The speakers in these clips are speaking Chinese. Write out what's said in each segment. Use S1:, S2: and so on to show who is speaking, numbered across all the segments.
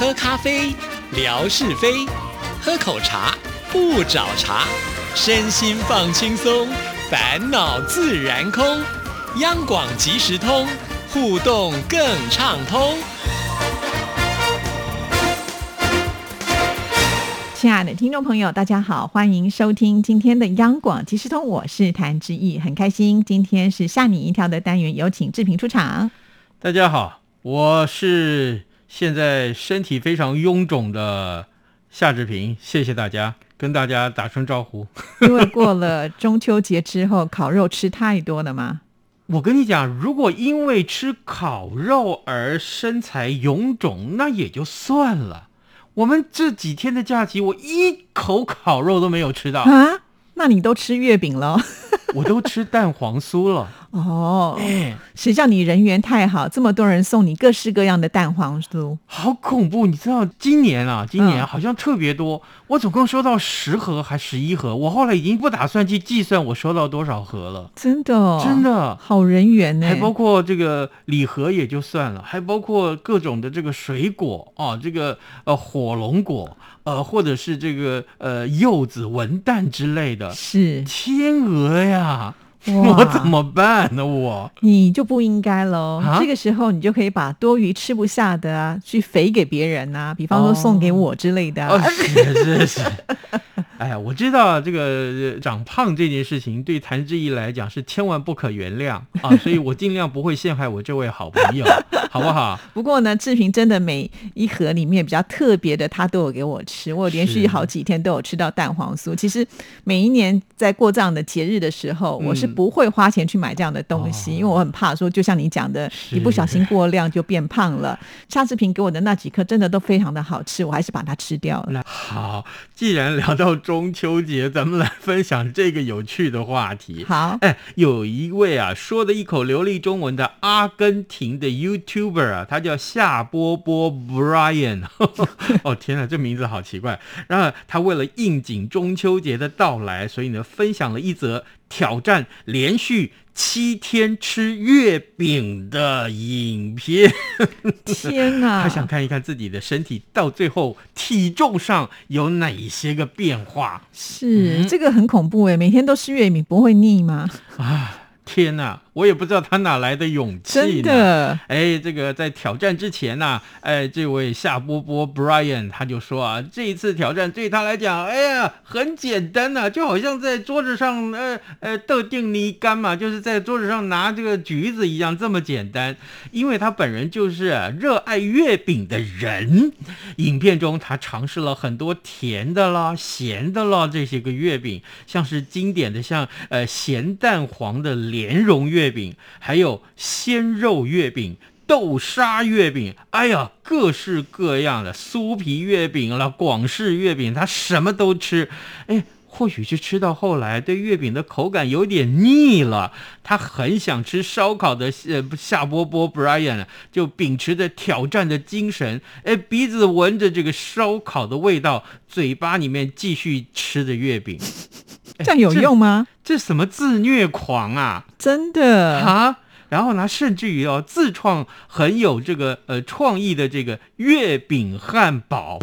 S1: 喝咖啡，聊是非；喝口茶，不找茬。身心放轻松，烦恼自然空。央广即时通，互动更畅通。
S2: 亲爱的听众朋友，大家好，欢迎收听今天的央广即时通，我是谭志毅，很开心，今天是吓你一跳的单元，有请志平出场。
S3: 大家好，我是现在身体非常臃肿的夏志平，谢谢大家，跟大家打声招呼。
S2: 因为过了中秋节之后，烤肉吃太多了吗？
S3: 我跟你讲，如果因为吃烤肉而身材臃肿，那也就算了。我们这几天的假期，我一口烤肉都没有吃到
S2: 啊！那你都吃月饼了？
S3: 我都吃蛋黄酥了。
S2: 哦，哎。谁叫你人缘太好，这么多人送你各式各样的蛋黄酥，
S3: 好恐怖！你知道今年啊，今年好像特别多，我总共收到十盒还十一盒，我后来已经不打算去计算我收到多少盒了。
S2: 真的，
S3: 真的。
S2: 好人缘呢，
S3: 还包括这个礼盒也就算了，还包括各种的这个水果啊，这个呃火龙果，呃或者是这个呃柚子、文旦之类的，
S2: 是。
S3: 天鹅呀。我怎么办呢？我
S2: 你就不应该喽。这个时候你就可以把多余吃不下的啊，去肥给别人呐，比方说送给我之类的。
S3: 是是是。哎呀，我知道这个长胖这件事情对谭志毅来讲是千万不可原谅啊，所以我尽量不会陷害我这位好朋友，好不好？
S2: 不过呢，志平真的每一盒里面比较特别的，他都有给我吃，我连续好几天都有吃到蛋黄酥。其实每一年在过这样的节日的时候，我是不会花钱去买这样的东西，因为我很怕说，就像你讲的，一不小心过量就变胖了。夏志平给我的那几颗真的都非常的好吃，我还是把它吃掉了。
S3: 好，既然聊到。中秋节，咱们来分享这个有趣的话题。
S2: 好，
S3: 哎，有一位啊，说的一口流利中文的阿根廷的 YouTuber 啊，他叫夏波波 Brian。哦，天哪，这名字好奇怪。然后他为了应景中秋节的到来，所以呢，分享了一则挑战连续。七天吃月饼的影片，
S2: 天哪！
S3: 他想看一看自己的身体到最后体重上有哪些个变化。
S2: 是这个很恐怖哎，每天都吃月饼不会腻吗？
S3: 啊！天呐，我也不知道他哪来的勇气。
S2: 真的，
S3: 哎，这个在挑战之前呢，哎，这位夏波波 Brian 他就说啊，这一次挑战对他来讲，哎呀，很简单呐，就好像在桌子上，呃呃，豆定泥干嘛，就是在桌子上拿这个橘子一样，这么简单。因为他本人就是热爱月饼的人。影片中他尝试了很多甜的啦、咸的啦这些个月饼，像是经典的像呃咸蛋黄的莲蓉月饼，还有鲜肉月饼、豆沙月饼，哎呀，各式各样的酥皮月饼了，广式月饼，他什么都吃。哎，或许是吃到后来对月饼的口感有点腻了，他很想吃烧烤的。呃，夏波波 Brian 就秉持着挑战的精神，哎，鼻子闻着这个烧烤的味道，嘴巴里面继续吃着月饼。
S2: 这样有用吗？
S3: 这什么自虐狂啊！
S2: 真的
S3: 啊！然后呢，甚至于哦，自创很有这个呃创意的这个月饼汉堡。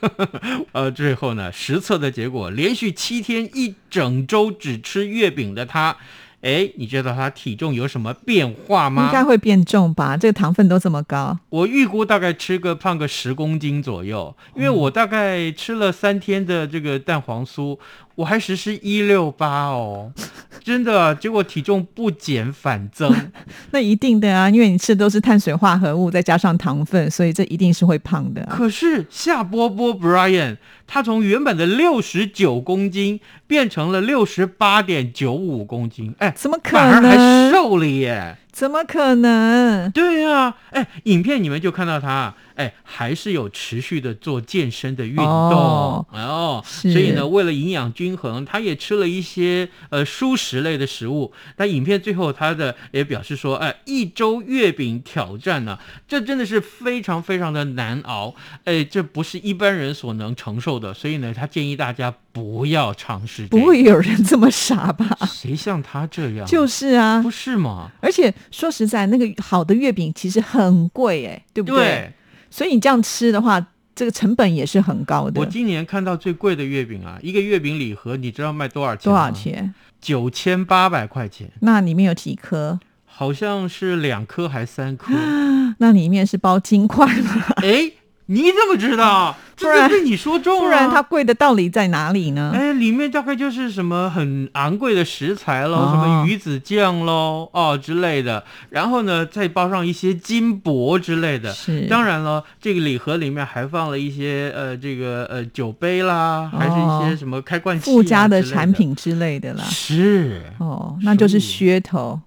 S3: 呃，最后呢，实测的结果，连续七天一整周只吃月饼的他。哎，你知道他体重有什么变化吗？
S2: 应该会变重吧？这个糖分都这么高，
S3: 我预估大概吃个胖个十公斤左右。因为我大概吃了三天的这个蛋黄酥，我还实施一六八哦，真的，结果体重不减反增。
S2: 那一定的啊，因为你吃的都是碳水化合物，再加上糖分，所以这一定是会胖的。
S3: 可是夏波波 Brian。他从原本的六十九公斤变成了六十八点九五公斤，哎，
S2: 怎么可能？
S3: 还瘦了耶？
S2: 怎么可能？
S3: 对啊，哎，影片你们就看到他。哎，还是有持续的做健身的运动哦，所以呢，为了营养均衡，他也吃了一些呃蔬食类的食物。但影片最后他的也表示说，哎，一周月饼挑战呢，这真的是非常非常的难熬，哎，这不是一般人所能承受的。所以呢，他建议大家不要尝试。
S2: 不会有人这么傻吧？
S3: 谁像他这样？
S2: 就是啊，
S3: 不是吗？
S2: 而且说实在，那个好的月饼其实很贵，哎，对不对？所以你这样吃的话，这个成本也是很高的。
S3: 我今年看到最贵的月饼啊，一个月饼礼盒，你知道卖多少钱？
S2: 多少？钱？
S3: 九千八百块钱，
S2: 那里面有几颗？
S3: 好像是两颗还三颗。
S2: 那里面是包金块吗？
S3: 哎，你怎么知道？
S2: 不然
S3: 被你说中了。
S2: 不然它贵的道理在哪里呢？
S3: 哎，里面大概就是什么很昂贵的食材喽，
S2: 哦
S3: 什么鱼子酱喽，哦之类的。然后呢，再包上一些金箔之类的。
S2: 是
S3: 当然了，这个礼盒里面还放了一些呃，这个呃酒杯啦，还是一些什么开罐器、啊、
S2: 附加的产。品之类的啦。
S3: 是，
S2: 哦，那就是噱头。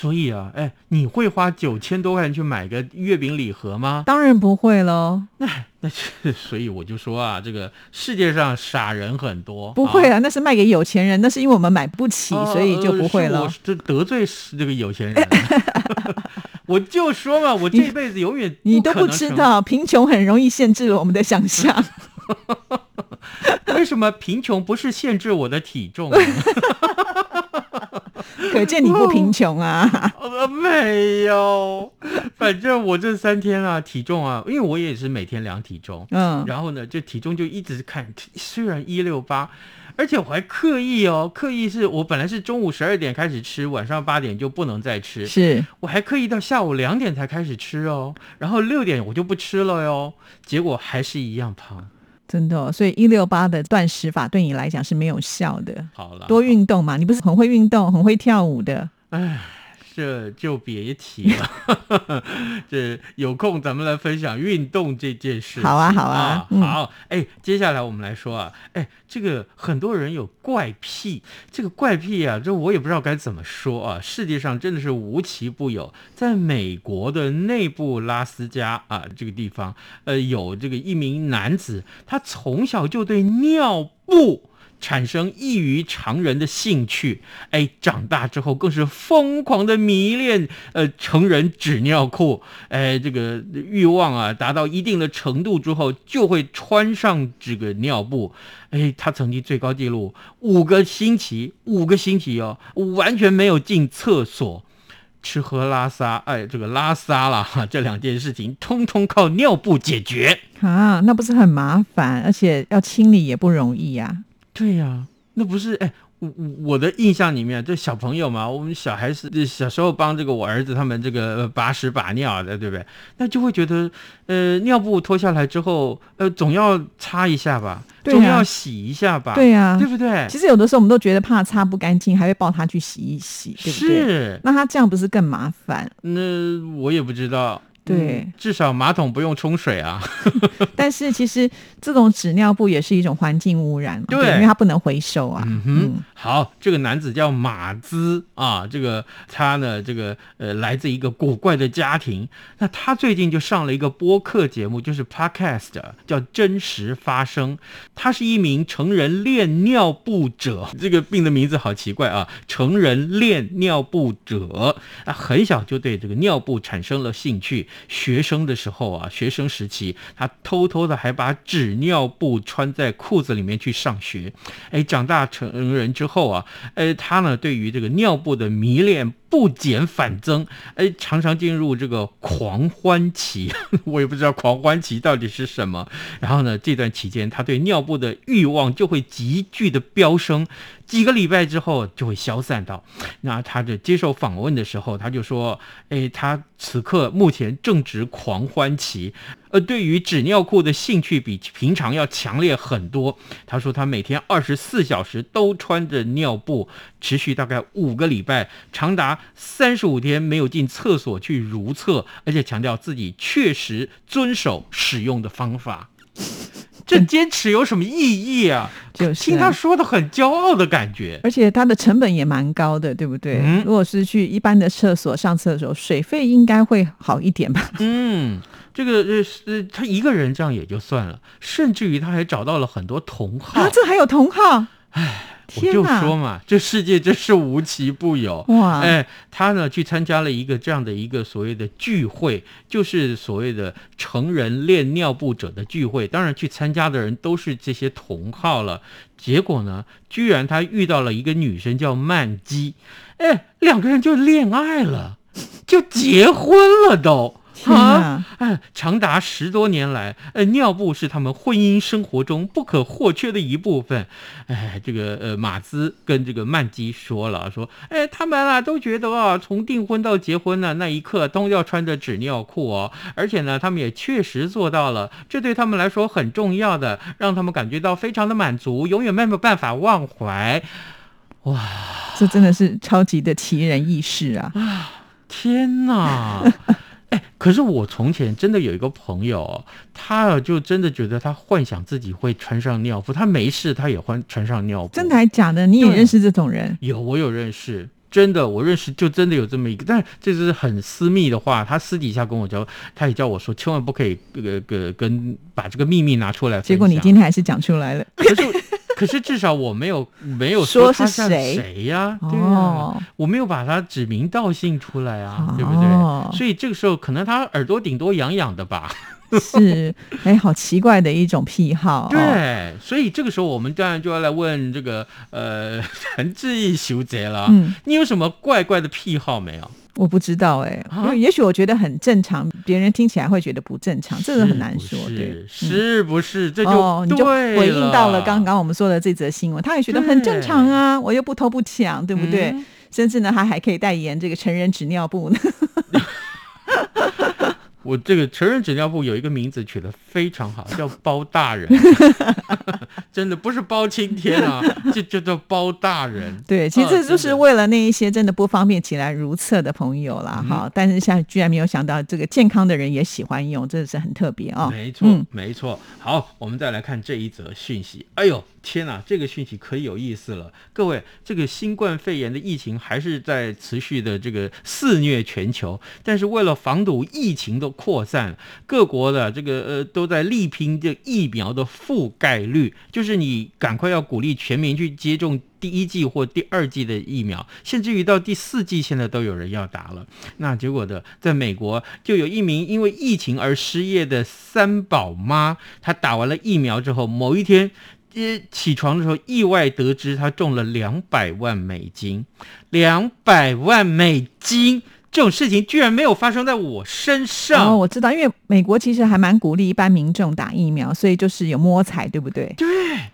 S3: 所以啊，哎，你会花九千多块钱去买个月饼礼盒吗？
S2: 当然不会喽，
S3: 那是，所以我就说啊，这个世界上傻人很多，
S2: 不会啊，那是卖给有钱人，那是因为我们买不起，
S3: 哦
S2: 所以就不会了。
S3: 这得罪是这个有钱人，我就说嘛，我这辈子永远
S2: 你都不知道，贫穷很容易限制了我们的想象。
S3: 为什么贫穷不是限制我的体重呢？
S2: 可见你不贫穷啊！
S3: 呃，没有，反正我这三天啊，体重啊，因为我也是每天量体重，
S2: 嗯，
S3: 然后呢，这体重就一直看，虽然一六八，而且我还刻意哦，刻意是我本来是中午十二点开始吃，晚上八点就不能再吃，
S2: 是
S3: 我还刻意到下午两点才开始吃哦，然后六点我就不吃了哟，结果还是一样胖。
S2: 真的哦、所以一六八的断食法对你来讲是没有效的。
S3: 好了，
S2: 多运动嘛，你不是很会运动、很会跳舞的？
S3: 这就别提了。这有空咱们来分享运动这件事情。
S2: 好啊好啊嗯
S3: 好。哎，接下来我们来说啊，哎，这个很多人有怪癖，这个怪癖啊，这我也不知道该怎么说啊。世界上真的是无奇不有，在美国的内布拉斯加啊这个地方，呃，有这个一名男子，他从小就对尿布。产生异于常人的兴趣，哎，长大之后更是疯狂的迷恋呃成人纸尿裤，哎，这个欲望啊达到一定的程度之后，就会穿上这个尿布，哎，他曾经最高纪录五个星期，五个星期哦，完全没有进厕所。吃喝拉撒，哎，这个拉撒啦，哈，这两件事情通通靠尿布解决。
S2: 啊，那不是很麻烦，而且要清理也不容易呀、
S3: 对呀、那不是哎。我我我的印象里面，这小朋友嘛，我们小孩是小时候帮这个我儿子他们这个呃把屎把尿的，对不对？那就会觉得，呃，尿布脱下来之后，呃，总要擦一下吧，总要洗一下吧，
S2: 对呀、
S3: 对不对？
S2: 其实有的时候我们都觉得怕擦不干净，还会抱他去洗一洗，对不对？
S3: 是，
S2: 那他这样不是更麻烦？
S3: 那我也不知道。
S2: 对
S3: 嗯至少马桶不用冲水啊。
S2: 但是其实这种纸尿布也是一种环境污染，
S3: 对
S2: 因为它不能回收啊。
S3: 嗯哼，好，这个男子叫马兹啊，这个他呢，这个呃，来自一个古怪的家庭。那他最近就上了一个播客节目，就是 podcast，叫《真实发生》。他是一名成人恋尿布者，这个病的名字好奇怪啊，成人恋尿布者啊，很小就对这个尿布产生了兴趣。学生的时候啊，学生时期，他偷偷的还把纸尿布穿在裤子里面去上学。哎，长大成人之后啊，呃，他呢对于这个尿布的迷恋不减反增，哎，常常进入这个狂欢期。我也不知道狂欢期到底是什么。然后呢，这段期间他对尿布的欲望就会急剧的飙升，几个礼拜之后就会消散到。那他的接受访问的时候，他就说：“哎，他此刻目前正值狂欢期，呃，对于纸尿裤的兴趣比平常要强烈很多。他说他每天二十四小时都穿着尿布，持续大概五个礼拜，长达三十五天没有进厕所去如厕，而且强调自己确实遵守使用的方法。这坚持有什么意义啊？
S2: 就是
S3: 听他
S2: 啊
S3: 说的很骄傲的感觉。
S2: 而且它的成本也蛮高的，对不对？
S3: 嗯
S2: 如果是去一般的厕所上厕所，水费应该会好一点吧？
S3: 嗯，这个呃呃他一个人这样也就算了，甚至于他还找到了很多同好。
S2: 啊，这还有同号？
S3: 我就！说嘛，这世界真是无奇不有。
S2: 哇，
S3: 哎，他呢去参加了一个这样的一个所谓的聚会，就是所谓的成人恋尿布者的聚会。当然，去参加的人都是这些同好了。结果呢，居然他遇到了一个女生叫曼基，哎，两个人就恋爱了，就结婚了都。
S2: 天啊！
S3: 哎，长达十多年来，呃，尿布是他们婚姻生活中不可或缺的一部分。哎，这个呃，马兹跟这个曼基说了，说，哎，他们啊都觉得啊，从订婚到结婚呢那一刻都要穿着纸尿裤哦，而且呢，他们也确实做到了，这对他们来说很重要的，让他们感觉到非常的满足，永远没有办法忘怀。哇，
S2: 这真的是超级的奇人异事啊！
S3: 天哪！哎，可是我从前真的有一个朋友，他就真的觉得他幻想自己会穿上尿布，他没事他也会穿上尿布。
S2: 真的还假的？你也认识这种人？
S3: 有，我有认识。真的，我认识就真的有这么一个，但这是很私密的话，他私底下跟我交，他也叫我说，千万不可以这个个跟把这个秘密拿出来。
S2: 结果你今天还是讲出来了。
S3: 可是，可是至少我没有 没有
S2: 说
S3: 是
S2: 谁
S3: 谁呀？哦，我没有把他指名道姓出来啊，对不对？所以这个时候可能他耳朵顶多痒痒的吧。
S2: 是，哎，好奇怪的一种癖好。
S3: 对，所以这个时候我们当然就要来问这个呃 陈志毅修贼了。嗯，你有什么怪怪的癖好没有？
S2: 我不知道哎，因为也许我觉得很正常，别人听起来会觉得不正常，这个很难说。
S3: 对，是不是？这就
S2: 你就回应到了刚刚我们说的这则新闻，他也觉得很正常啊，我又不偷不抢，对不对？甚至呢，他还可以代言这个成人纸尿布呢。
S3: 我这个成人纸尿布有一个名字取得非常好，叫包大人，真的不是包青天啊，就叫做包大人。
S2: 对，其实这就是为了那一些真的不方便起来如厕的朋友啦，哈。但是现在居然没有想到，这个健康的人也喜欢用，真的是很特别哦。
S3: 没错，没错。好，我们再来看这一则讯息。哎呦！天呐，这个讯息可有意思了！各位，这个新冠肺炎的疫情还是在持续的这个肆虐全球，但是为了防堵疫情的扩散，各国的这个呃都在力拼这疫苗的覆盖率，就是你赶快要鼓励全民去接种。第一季或第二季的疫苗，甚至于到第四季，现在都有人要打了。那结果的，在美国就有一名因为疫情而失业的三宝妈，她打完了疫苗之后，某一天。一起床的时候，意外得知他中了两百万美金，两百万美金这种事情居然没有发生在我身上。
S2: 哦，我知道，因为美国其实还蛮鼓励一般民众打疫苗，所以就是有摸彩，对不对？
S3: 对，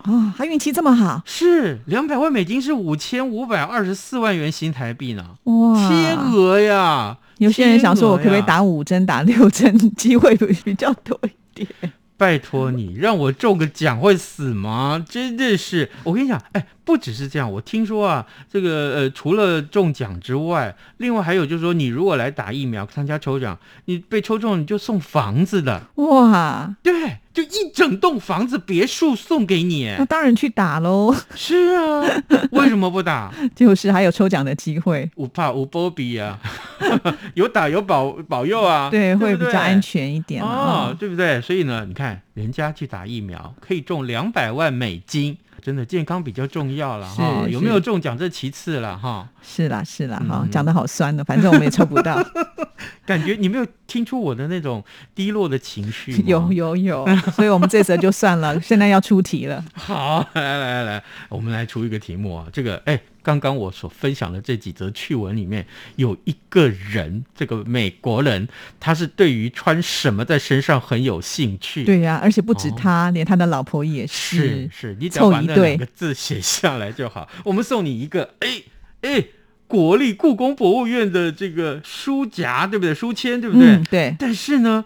S2: 哦，他运气这么好。
S3: 是两百万美金是五千五百二十四万元新台币呢，哇，天鹅呀！
S2: 有些人想说，我可不可以打五针、打六针，机会比较多一点？
S3: 拜托你，让我中个奖会死吗？真的是，我跟你讲，哎。不只是这样，我听说啊，这个呃，除了中奖之外，另外还有就是说，你如果来打疫苗参加抽奖，你被抽中你就送房子的
S2: 哇！
S3: 对，就一整栋房子别墅送给你。
S2: 那当然去打喽。
S3: 是啊，为什么不打？
S2: 就是还有抽奖的机会。
S3: 我怕我波比啊，有打有保保佑啊，
S2: 对，会比较安全一点
S3: 哦，对不对？所以呢，你看人家去打疫苗可以中两百万美金。真的健康比较重要了哈，有没有中奖这其次了哈。
S2: 是啦是啦哈，讲的好酸的，反正我们也抽不到。
S3: 感觉你没有听出我的那种低落的情绪？
S2: 有有有，所以我们这则就算了，现在要出题了。
S3: 好，来来来来，我们来出一个题目啊，这个哎。刚刚我所分享的这几则趣闻里面，有一个人，这个美国人，他是对于穿什么在身上很有兴趣。
S2: 对呀，而且不止他，连他的老婆也
S3: 是。是是，你只要把那两个字写下来就好。我们送你一个，哎哎，国立故宫博物院的这个书夹，对不对？书签，对不对？
S2: 对。
S3: 但是呢。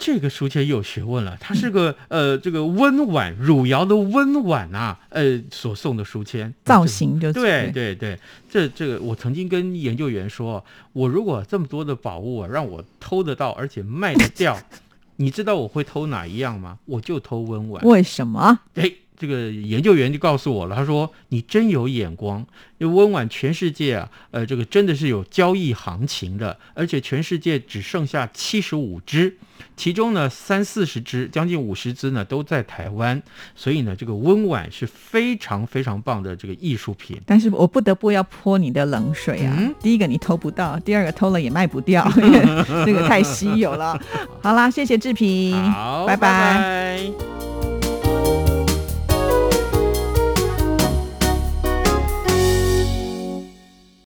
S3: 这个书签有学问了，它是个呃，这个温婉汝窑的温婉啊，呃，所送的书签
S2: 造型就
S3: 对对对，这这个我曾经跟研究员说，我如果这么多的宝物啊，让我偷得到而且卖得掉，你知道我会偷哪一样吗？我就偷温婉。
S2: 为什么？
S3: 哎。这个研究员就告诉我了，他说：“你真有眼光，因为温婉全世界啊，呃，这个真的是有交易行情的，而且全世界只剩下七十五只，其中呢三四十只，将近五十只呢都在台湾，所以呢，这个温婉是非常非常棒的这个艺术品。
S2: 但是我不得不要泼你的冷水啊！第一个你偷不到，第二个偷了也卖不掉，因 为这个太稀有了。好啦，谢谢志平，
S3: 好，
S2: 拜
S3: 拜。